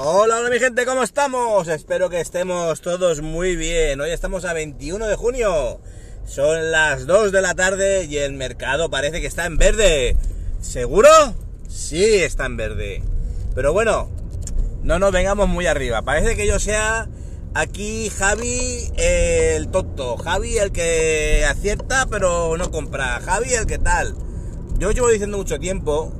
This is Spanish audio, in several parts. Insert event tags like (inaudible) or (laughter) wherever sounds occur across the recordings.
Hola, hola mi gente, ¿cómo estamos? Espero que estemos todos muy bien. Hoy estamos a 21 de junio. Son las 2 de la tarde y el mercado parece que está en verde. ¿Seguro? Sí, está en verde. Pero bueno, no nos vengamos muy arriba. Parece que yo sea aquí Javi el tonto. Javi el que acierta pero no compra. Javi el que tal. Yo llevo diciendo mucho tiempo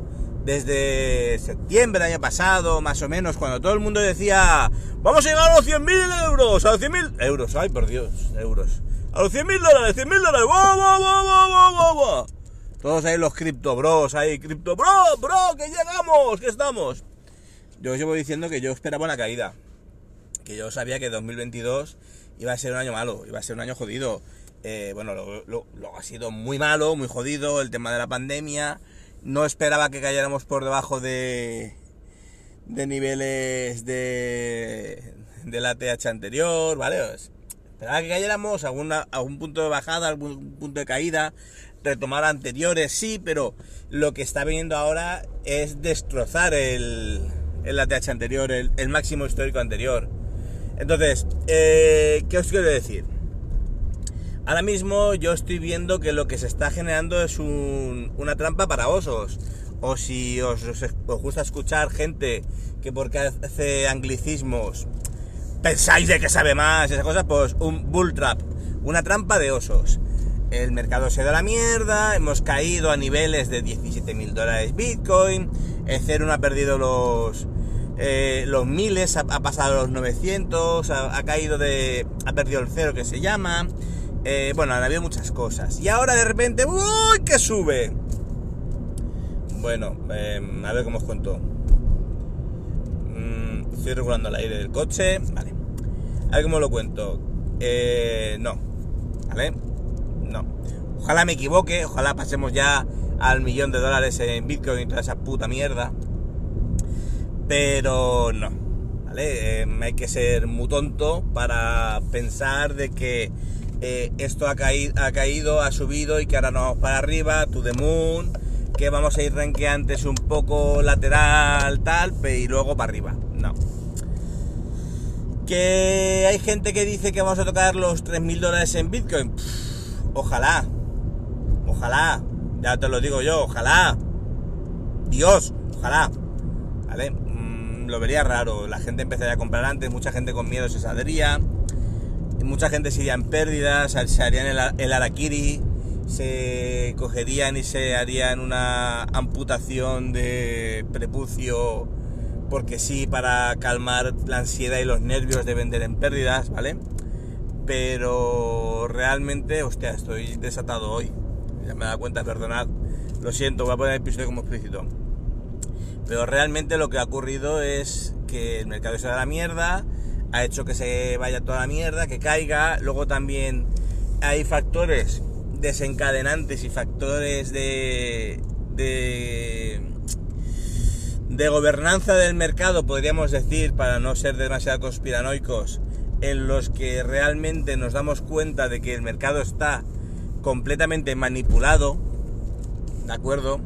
desde septiembre del año pasado, más o menos, cuando todo el mundo decía, vamos a llegar a los 100.000 euros, a los 100.000 euros, ay por Dios, euros, a los 100.000 dólares, 100.000 dólares, ¡Wow, wow, wow, wow, wow! Todos ahí los cripto bros, ahí, cripto bro, bro, que llegamos, que estamos. Yo os llevo diciendo que yo esperaba una caída, que yo sabía que 2022 iba a ser un año malo, iba a ser un año jodido. Eh, bueno, luego lo ha sido muy malo, muy jodido, el tema de la pandemia, no esperaba que cayéramos por debajo de, de niveles de, de la TH anterior, ¿vale? Esperaba que cayéramos a, a un punto de bajada, a algún punto de caída, retomar anteriores, sí, pero lo que está viniendo ahora es destrozar el, el ATH anterior, el, máximo histórico anterior. Entonces, eh, ¿qué os quiero decir? Ahora mismo yo estoy viendo que lo que se está generando es una trampa para osos. O si os, gusta escuchar gente que porque hace anglicismos pensáis de que sabe más, esas cosas, pues un bull trap, una trampa de osos. El mercado se da la mierda, hemos caído a niveles de 17 mil dólares Bitcoin, Ethereum ha perdido los, eh, los miles, ha, pasado los 900, ha, ha, caído de, ha perdido el cero que se llama, eh, bueno, han habido muchas cosas. Y ahora de repente, ¡uy! que sube. Bueno, em, a ver cómo os cuento. Mm, estoy regulando el aire del coche. Vale. A ver cómo lo cuento. Eh, no. ¿Vale? No. Ojalá me equivoque. Ojalá pasemos ya al millón de dólares en Bitcoin y toda esa puta mierda. Pero no. ¿Vale? Em, hay que ser muy tonto para pensar de que eh, esto ha, caído, ha caído, ha subido y que ahora nos vamos para arriba, to the moon, que vamos a ir renqueantes un poco lateral, tal, y luego para arriba. No. Que hay gente que dice que vamos a tocar los 3.000 dólares en Bitcoin. ojalá. Ojalá. Ya te lo digo yo, ojalá. Dios, ojalá. ¿Vale? Mm, lo vería raro. La gente empezaría a comprar antes, mucha gente con miedo se saldría mucha gente se iría en pérdidas, se harían el, el araquiri, se cogerían y se harían una amputación de prepucio porque sí, para calmar la ansiedad y los nervios de vender en pérdidas, ¿vale? Pero realmente, hostia, estoy desatado hoy. Ya me da cuenta, perdonad. Lo siento, voy a poner el episodio como explícito. Pero realmente lo que ha ocurrido es que el mercado se da la mierda, ha hecho que se vaya toda la mierda, que caiga. Luego también hay factores desencadenantes y factores de, de, de gobernanza del mercado, podríamos decir, para no ser demasiado conspiranoicos, en los que realmente nos damos cuenta de que el mercado está completamente manipulado, ¿de acuerdo?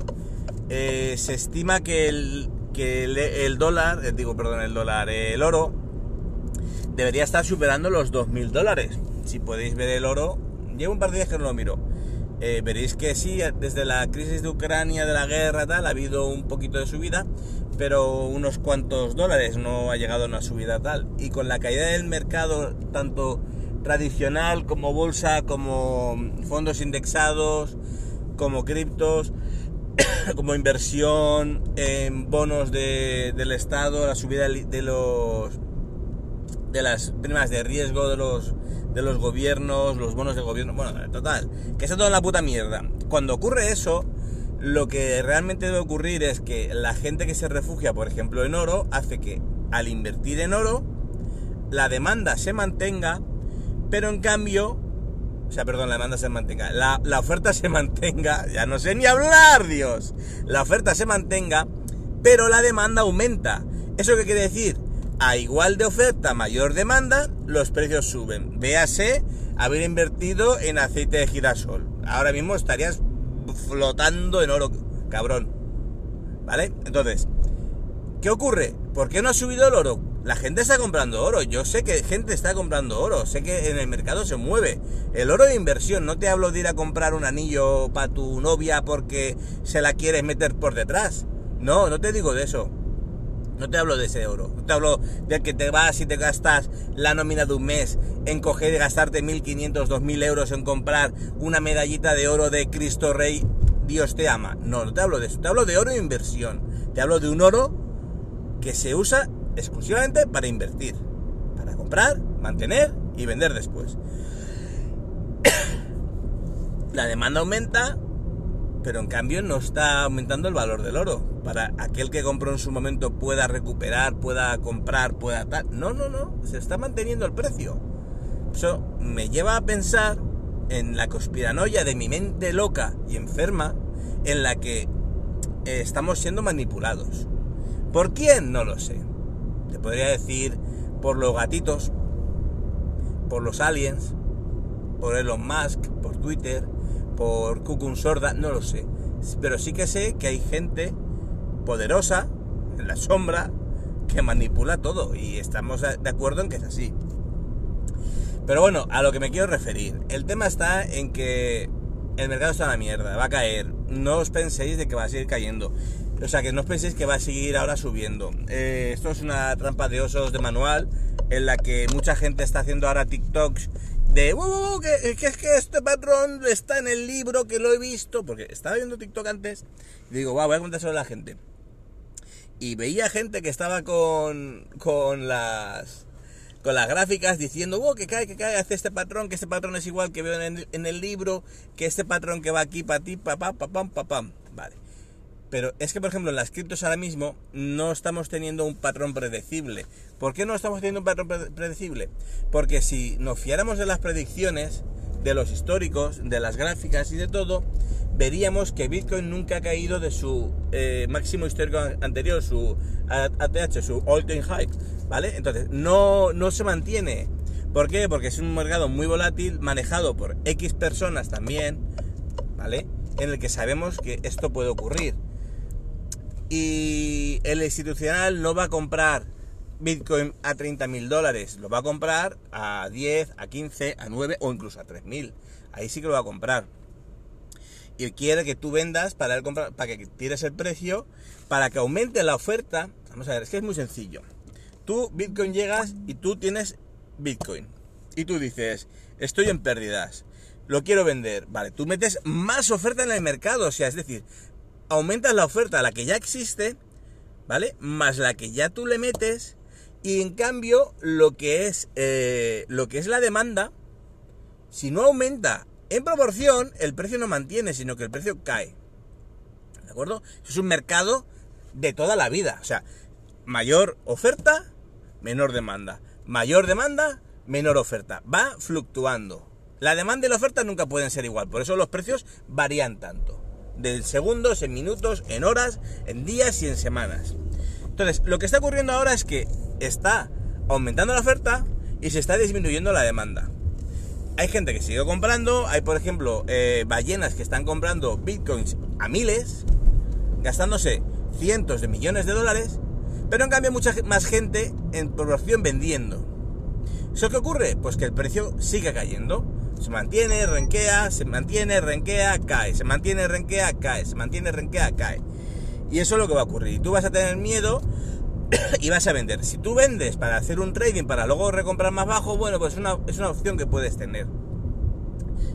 Eh, se estima que el, que el, dólar, eh, digo, perdón, el dólar, el oro, debería estar superando los 2.000 dólares. Si podéis ver el oro, llevo un par de días que no lo miro. Eh, veréis que sí, desde la crisis de Ucrania, de la guerra, tal, ha habido un poquito de subida, pero unos cuantos dólares, no ha llegado a una subida tal. Y con la caída del mercado, tanto tradicional como bolsa, como fondos indexados, como criptos, (coughs) como inversión en bonos del Estado, la subida de los de las primas de riesgo de los, de los gobiernos, los bonos del gobierno, bueno, total, que está todo en la puta mierda. Cuando ocurre eso, Lo que realmente debe ocurrir es que la gente que se refugia, por ejemplo, en oro, hace que al invertir en oro, la demanda se mantenga, pero en cambio, o sea, perdón, la demanda se mantenga, la, la oferta se mantenga, ya no sé ni hablar, Dios, la oferta se mantenga, pero la demanda aumenta. ¿Eso qué quiere decir? A igual de oferta, mayor demanda, los precios suben. Véase haber invertido en aceite de girasol. Ahora mismo estarías flotando en oro, cabrón. ¿Vale? Entonces, ¿qué ocurre? ¿Por qué no ha subido el oro? La gente está comprando oro. Yo sé que gente está comprando oro. Sé que en el mercado se mueve. El oro de inversión. No te hablo de ir a comprar un anillo para tu novia porque se la quieres meter por detrás. No, no te digo de eso. No te hablo de ese oro. No te hablo de que te vas y te gastas la nómina de un mes en coger y gastarte 1.500, 2.000 euros en comprar una medallita de oro de Cristo Rey. Dios te ama. No, no te hablo de eso. Te hablo de oro de inversión. Te hablo de un oro que se usa exclusivamente para invertir. Para comprar, mantener y vender después. (coughs) la demanda aumenta, pero en cambio no está aumentando el valor del oro. Para aquel que compró en su momento pueda recuperar, pueda comprar, pueda tal. No, no, no, se está manteniendo el precio. Eso me lleva a pensar en la conspiranoia de mi mente loca y enferma en la que eh, estamos siendo manipulados. ¿Por quién? No lo sé. Te podría decir por los gatitos, por los aliens, por Elon Musk, por Twitter, por Kukun Sorda, no lo sé. Pero sí que sé que hay gente poderosa en la sombra que manipula todo y estamos de acuerdo en que es así. Pero bueno, a lo que me quiero referir. El tema está en que el mercado está en la mierda, va a caer. No os penséis de que va a seguir cayendo. O sea, que no os penséis que va a seguir ahora subiendo. Eh, esto es una trampa de osos de manual en la que mucha gente está haciendo ahora TikToks de, uh, que, que, es que este patrón está en el libro, que lo he visto, porque estaba viendo TikTok antes, y digo, wow, voy a contárselo a la gente. Y veía gente que estaba con, con las con las gráficas diciendo, oh, que cae, que cae, hace este patrón, que este patrón es igual que veo en el, en el libro, que este patrón que va aquí para ti, pa, pa, pa, pam, pa, pam. Vale. Pero es que, por ejemplo, en las criptos ahora mismo no estamos teniendo un patrón predecible. ¿Por qué no estamos teniendo un patrón predecible? Porque si nos fiáramos de las predicciones, de los históricos, de las gráficas y de todo, veríamos que Bitcoin nunca ha caído de su eh, máximo histórico anterior, su ATH, su all-time high, ¿vale? Entonces, no, no se mantiene. ¿Por qué? Porque es un mercado muy volátil, manejado por X personas también, ¿vale? En el que sabemos que esto puede ocurrir y el institucional no va a comprar Bitcoin a 30 mil dólares, lo va a comprar a 10, a 15, a 9 o incluso a 3 mil. Ahí sí que lo va a comprar. Y quiere que tú vendas para, para que tires el precio, para que aumente la oferta. Vamos a ver, es que es muy sencillo. Tú, Bitcoin, llegas y tú tienes Bitcoin. Y tú dices, estoy en pérdidas, lo quiero vender. Vale, tú metes más oferta en el mercado, o sea, es decir, aumentas la oferta, la que ya existe, ¿vale? Más la que ya tú le metes. Y en cambio, lo que es, eh, lo que es la demanda, si no aumenta en proporción, el precio no mantiene, sino que el precio cae. ¿De acuerdo? Es un mercado de toda la vida. O sea, mayor oferta, menor demanda. Mayor demanda, menor oferta. Va fluctuando. La demanda y la oferta nunca pueden ser igual. Por eso los precios varían tanto de segundos, en minutos, en horas, en días y en semanas. Entonces, lo que está ocurriendo ahora es que está aumentando la oferta y se está disminuyendo la demanda. Hay gente que sigue comprando, hay por ejemplo eh, ballenas que están comprando bitcoins a miles, gastándose cientos de millones de dólares, pero en cambio mucha más gente en proporción vendiendo. ¿Eso qué ocurre? Pues que el precio sigue cayendo. Se mantiene, renquea, se mantiene, renquea, cae. Se mantiene, renquea, cae. Se mantiene, renquea, cae. Y eso es lo que va a ocurrir. Tú vas a tener miedo (clears throat) y vas a vender. Si tú vendes para hacer un trading para luego recomprar más bajo, bueno, pues una, es una opción que puedes tener.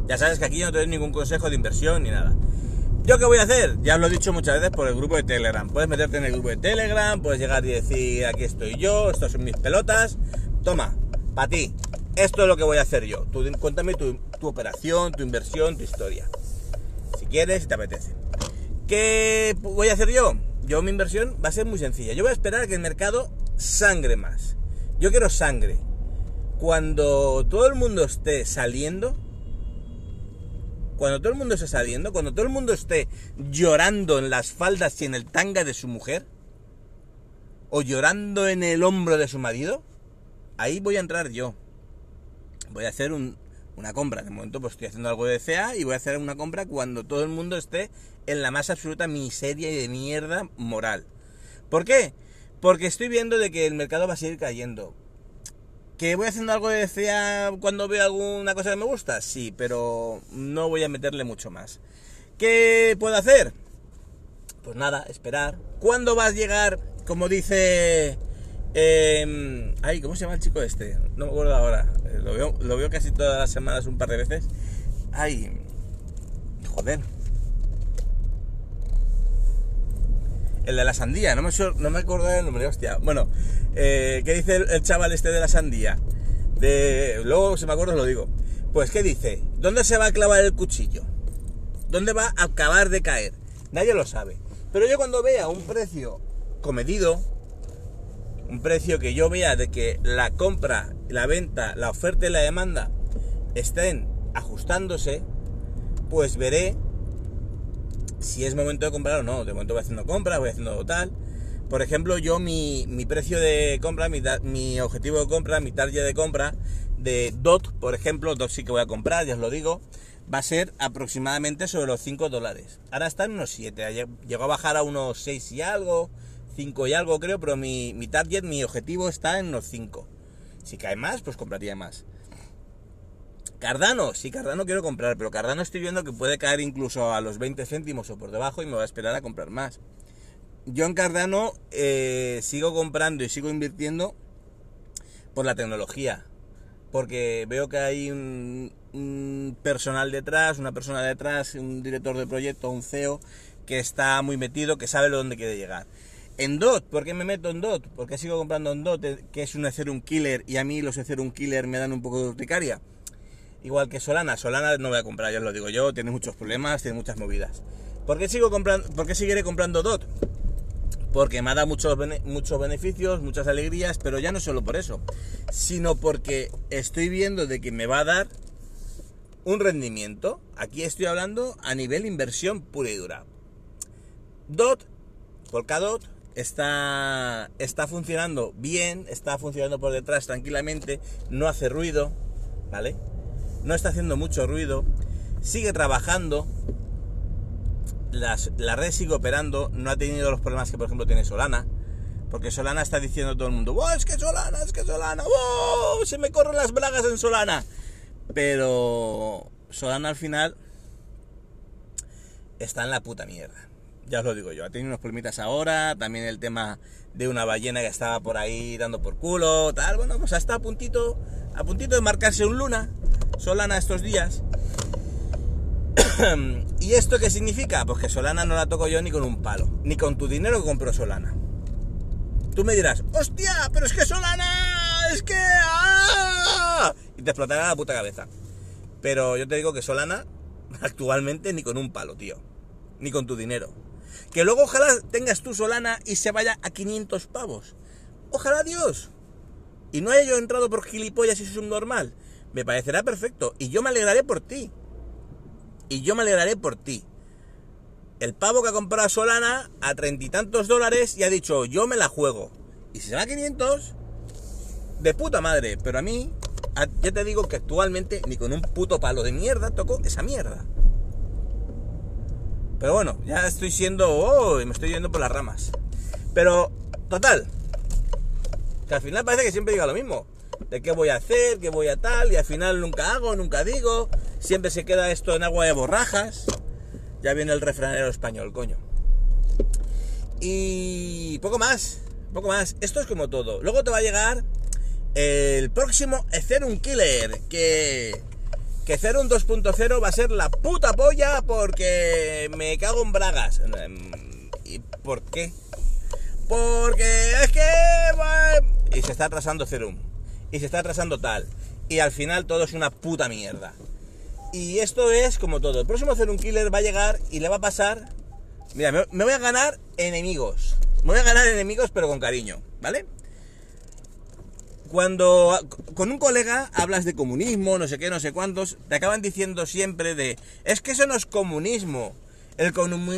Ya sabes que aquí no te doy ningún consejo de inversión ni nada. ¿Yo qué voy a hacer? Ya lo he dicho muchas veces por el grupo de Telegram. Puedes meterte en el grupo de Telegram, puedes llegar y decir, aquí estoy yo, estas son mis pelotas. Toma, para ti esto es lo que voy a hacer yo. Tú, cuéntame tu, operación, tu inversión, tu historia. Si quieres, si te apetece. ¿Qué voy a hacer yo? Yo mi inversión va a ser muy sencilla. Yo voy a esperar a que el mercado sangre más. Yo quiero sangre. Cuando todo el mundo esté saliendo, cuando todo el mundo esté saliendo, cuando todo el mundo esté llorando en las faldas y en el tanga de su mujer, o llorando en el hombro de su marido, ahí voy a entrar yo. Voy a hacer una compra. De momento pues estoy haciendo algo de CA y voy a hacer una compra cuando todo el mundo esté en la más absoluta miseria y de mierda moral. ¿Por qué? Porque estoy viendo de que el mercado va a seguir cayendo. ¿Que voy haciendo algo de CA cuando veo alguna cosa que me gusta? Sí, pero no voy a meterle mucho más. ¿Qué puedo hacer? Pues nada, esperar. ¿Cuándo vas a llegar, como dice... Eh, ay, ¿cómo se llama el chico este? No me acuerdo ahora. Eh, lo veo, lo veo casi todas las semanas un par de veces. Ay, joder. El de la sandía, no me, no me acuerdo del nombre, hostia. Bueno, eh, ¿qué dice el, chaval este de la sandía? De, luego, si me acuerdo, lo digo. Pues, ¿qué dice? ¿Dónde se va a clavar el cuchillo? ¿Dónde va a acabar de caer? Nadie lo sabe. Pero yo cuando vea un precio comedido, un precio que yo vea de que la compra, la venta, la oferta y la demanda estén ajustándose, pues veré si es momento de comprar o no. De momento voy haciendo compras, voy haciendo tal. Por ejemplo, yo mi, precio de compra, mi, objetivo de compra, mi target de compra de DOT, por ejemplo, DOT sí que voy a comprar, ya os lo digo, va a ser aproximadamente sobre los 5 dólares. Ahora está en unos 7, llegó a bajar a unos 6 y algo, 5 y algo creo, pero mi, mi target, mi objetivo está en unos 5. Si cae más, pues compraría más. Cardano, sí, Cardano quiero comprar, pero Cardano estoy viendo que puede caer incluso a los 20 céntimos o por debajo y me voy a esperar a comprar más. Yo en Cardano eh, sigo comprando y sigo invirtiendo por la tecnología, porque veo que hay un, un, personal detrás, una persona detrás, un director de proyecto, un CEO, que está muy metido, que sabe dónde quiere llegar. En DOT, ¿por qué me meto en DOT? ¿Por qué sigo comprando en DOT, que es un Ethereum killer y a mí los Ethereum killer me dan un poco de urticaria? Igual que Solana. Solana no voy a comprar, ya os lo digo yo, tiene muchos problemas, tiene muchas movidas. ¿Por qué, sigo comprando, ¿Por qué seguiré comprando DOT? Porque me ha dado muchos, muchos beneficios, muchas alegrías, pero ya no solo por eso, sino porque estoy viendo de que me va a dar un rendimiento. Aquí estoy hablando a nivel inversión pura y dura. DOT, Polkadot, está, está funcionando bien, está funcionando por detrás tranquilamente, no hace ruido, ¿vale? no está haciendo mucho ruido, sigue trabajando, la red sigue operando, no ha tenido los problemas que por ejemplo tiene Solana, porque Solana está diciendo todo el mundo, ¡Oh, es que Solana, es que Solana, ¡Oh, se me corren las bragas en Solana! Pero Solana al final está en la puta mierda. Ya os lo digo yo, ha tenido unos problemitas ahora, también el tema de una ballena que estaba por ahí dando por culo, tal, bueno, pues hasta a puntito, a puntito de marcarse un luna, Solana estos días. (coughs) ¿Y esto qué significa? Pues que Solana no la toco yo ni con un palo, ni con tu dinero que compró Solana. Tú me dirás, hostia, pero es que Solana, es que... ¡ah! Y te explotará la puta cabeza. Pero yo te digo que Solana, (laughs) actualmente ni con un palo, tío. Ni con tu dinero. Que luego ojalá tengas tu Solana y se vaya a 500 pavos. Ojalá Dios. Y no haya yo entrado por gilipollas y es un normal me parecerá perfecto. Y yo me alegraré por ti. Y yo me alegraré por ti. El pavo que ha comprado Solana a treinta y tantos dólares y ha dicho, yo me la juego. Y si se va a 500, de puta madre. Pero a mí, ya te digo que actualmente ni con un puto palo de mierda toco esa mierda. Pero bueno, ya estoy siendo... Oh, me estoy yendo por las ramas. Pero, total. Que al final parece que siempre diga lo mismo de qué voy a hacer, qué voy a tal, y al final nunca hago, nunca digo, siempre se queda esto en agua de borrajas. Ya viene el refranero español, coño. Y poco más, poco más. Esto es como todo. Luego te va a llegar el próximo Ethereum Killer, que que Ethereum 2.0 va a ser la puta polla porque me cago en bragas. ¿Y por qué? Porque es que... Y se está atrasando Ethereum y se está atrasando tal. Y al final todo es una puta mierda. Y esto es como todo. El próximo un killer va a llegar y le va a pasar Mira, me voy a ganar enemigos. Me voy a ganar enemigos, pero con cariño, ¿vale? Cuando con un colega hablas de comunismo, no sé qué, no sé cuántos, te acaban diciendo siempre de, es que eso no es comunismo. El,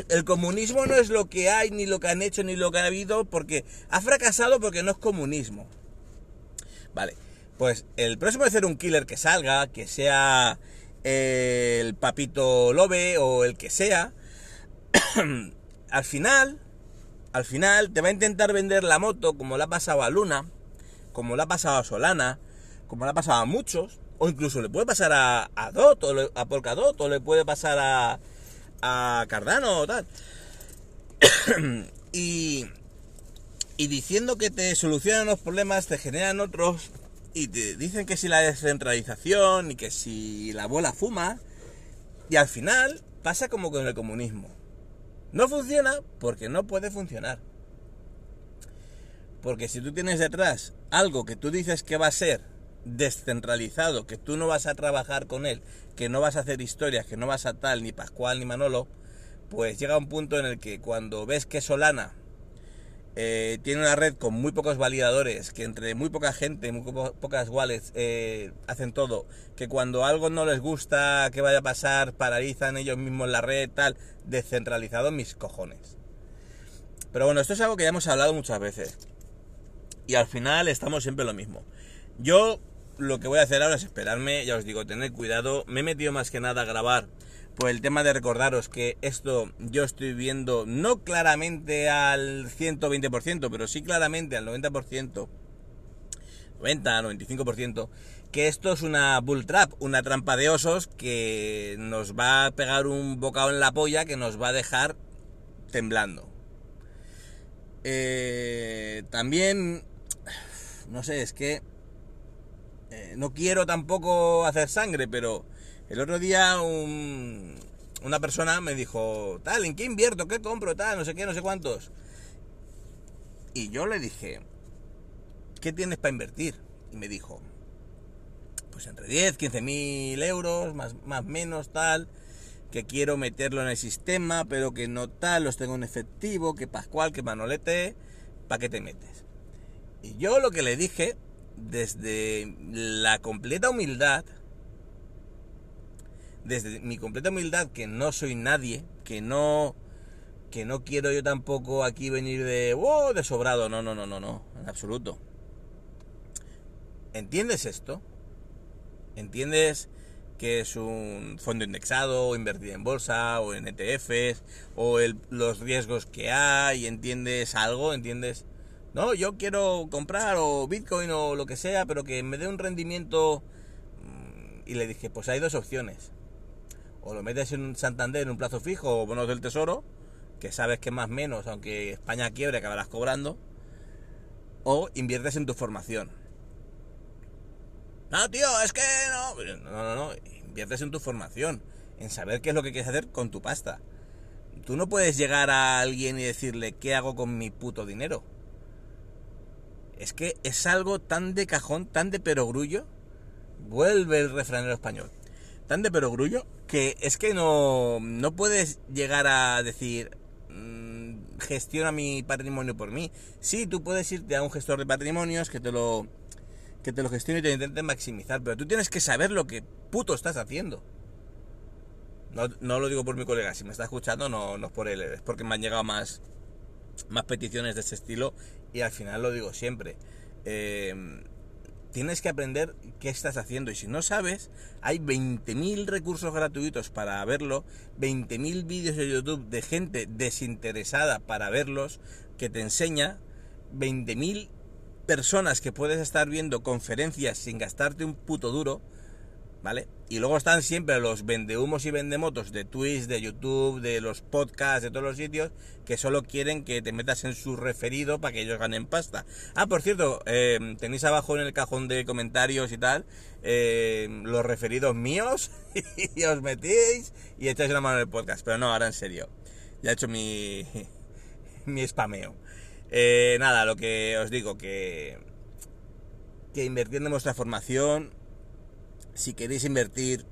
el comunismo no es lo que hay, ni lo que han hecho, ni lo que ha habido, porque ha fracasado porque no es comunismo. Vale, pues el próximo de ser un killer que salga, que sea el papito Lobe o el que sea, (coughs) al final, al final te va a intentar vender la moto como le ha pasado a Luna, como le ha pasado a Solana, como le ha pasado a muchos, o incluso le puede pasar a, a Dot, o a Polkadot, o le puede pasar a, a Cardano o tal. (coughs) y, y diciendo que te solucionan los problemas, te generan otros, y te dicen que si la descentralización, y que si la bola fuma, y al final pasa como con el comunismo. No funciona porque no puede funcionar. Porque si tú tienes detrás algo que tú dices que va a ser descentralizado, que tú no vas a trabajar con él, que no vas a hacer historias, que no vas a tal, ni Pascual ni Manolo, pues llega un punto en el que cuando ves que Solana eh, tiene una red con muy pocos validadores, que entre muy poca gente, muy po- pocas wallets eh, hacen todo, que cuando algo no les gusta que vaya a pasar, paralizan ellos mismos la red, tal, descentralizado mis cojones. Pero bueno, esto es algo que ya hemos hablado muchas veces. Y al final estamos siempre lo mismo. Yo lo que voy a hacer ahora es esperarme, ya os digo, tener cuidado. Me he metido más que nada a grabar por el tema de recordaros que esto yo estoy viendo no claramente al 120%, pero sí claramente al 90%, 90, 95%, que esto es una bull trap, una trampa de osos que nos va a pegar un bocado en la polla que nos va a dejar temblando. Eh, también, no sé, es que eh, no quiero tampoco hacer sangre, pero el otro día un- una persona me dijo, tal, ¿en qué invierto? ¿Qué compro? Tal, no sé qué, no sé cuántos. Y yo le dije, ¿qué tienes para invertir? Y me dijo, pues entre 10, 15 mil euros, más, más menos, tal, que quiero meterlo en el sistema, pero que no tal, los tengo en efectivo, que Pascual, que Manolete, ¿para qué te metes? Y yo lo que le dije, desde la completa humildad, desde mi completa humildad, que no soy nadie, que no, que no quiero yo tampoco aquí venir de, oh, de sobrado, no, no, no, no, no, en absoluto. ¿Entiendes esto? ¿Entiendes que es un fondo indexado o invertir en bolsa o en ETFs o el- los riesgos que hay? ¿Entiendes algo? ¿Entiendes? No, yo quiero comprar o Bitcoin o lo que sea, pero que me dé un rendimiento. mm, Y le dije, pues hay dos opciones. O lo metes en un Santander en un plazo fijo o bonos del tesoro, que sabes que más menos, aunque España quiebre, acabarás cobrando. O inviertes en tu formación. No, tío, es que no. No, no, no. Inviertes en tu formación. En saber qué es lo que quieres hacer con tu pasta. Tú no puedes llegar a alguien y decirle, ¿qué hago con mi puto dinero? Es que es algo tan de cajón, tan de perogrullo. Vuelve el refranero español. Tan de perogrullo que es que no, no puedes llegar a decir, mm, gestiona mi patrimonio por mí. Sí, tú puedes irte a un gestor de patrimonios que te lo que te lo gestione y te intente maximizar, pero tú tienes que saber lo que puto estás haciendo. No, no lo digo por mi colega, si me está escuchando no, no es por él, es porque me han llegado más, más peticiones de ese estilo y al final lo digo siempre. Eh, tienes que aprender qué estás haciendo y si no sabes, hay 20.000 recursos gratuitos para verlo, 20.000 vídeos de YouTube de gente desinteresada para verlos, que te enseña 20.000 personas que puedes estar viendo conferencias sin gastarte un puto duro, ¿vale? Y luego están siempre los vendehumos y vendemotos de Twitch, de YouTube, de los podcasts, de todos los sitios, que solo quieren que te metas en su referido para que ellos ganen pasta. Ah, por cierto, eh, tenéis abajo en el cajón de comentarios y tal, eh, los referidos míos, (laughs) y os metéis y echáis una mano en el podcast. Pero no, ahora en serio. Ya he hecho mi, (laughs) mi spameo. Eh, nada, lo que os digo, que, que invirtiendo en vuestra formación, si queréis invertir,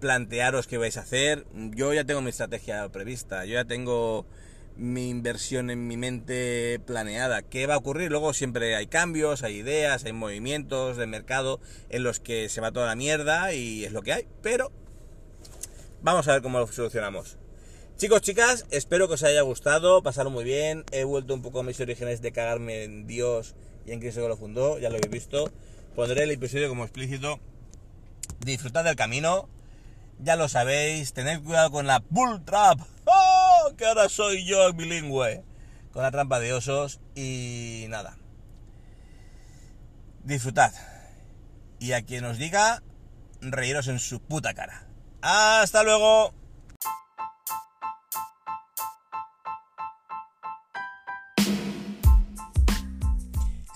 plantearos qué vais a hacer. Yo ya tengo mi estrategia prevista, yo ya tengo mi inversión en mi mente planeada. ¿Qué va a ocurrir? Luego siempre hay cambios, hay ideas, hay movimientos de mercado en los que se va toda la mierda y es lo que hay. Pero vamos a ver cómo lo solucionamos. Chicos, chicas, espero que os haya gustado, pasaron muy bien. He vuelto un poco a mis orígenes de cagarme en Dios y en Cristo que lo fundó, ya lo habéis visto. Pondré el episodio como explícito. Disfrutad del camino, ya lo sabéis, tened cuidado con la bull trap. (laughs) ¡Oh! Que ahora soy yo bilingüe. Con la trampa de osos y nada. Disfrutad. Y a quien os diga, reíros en su puta cara. ¡Hasta luego!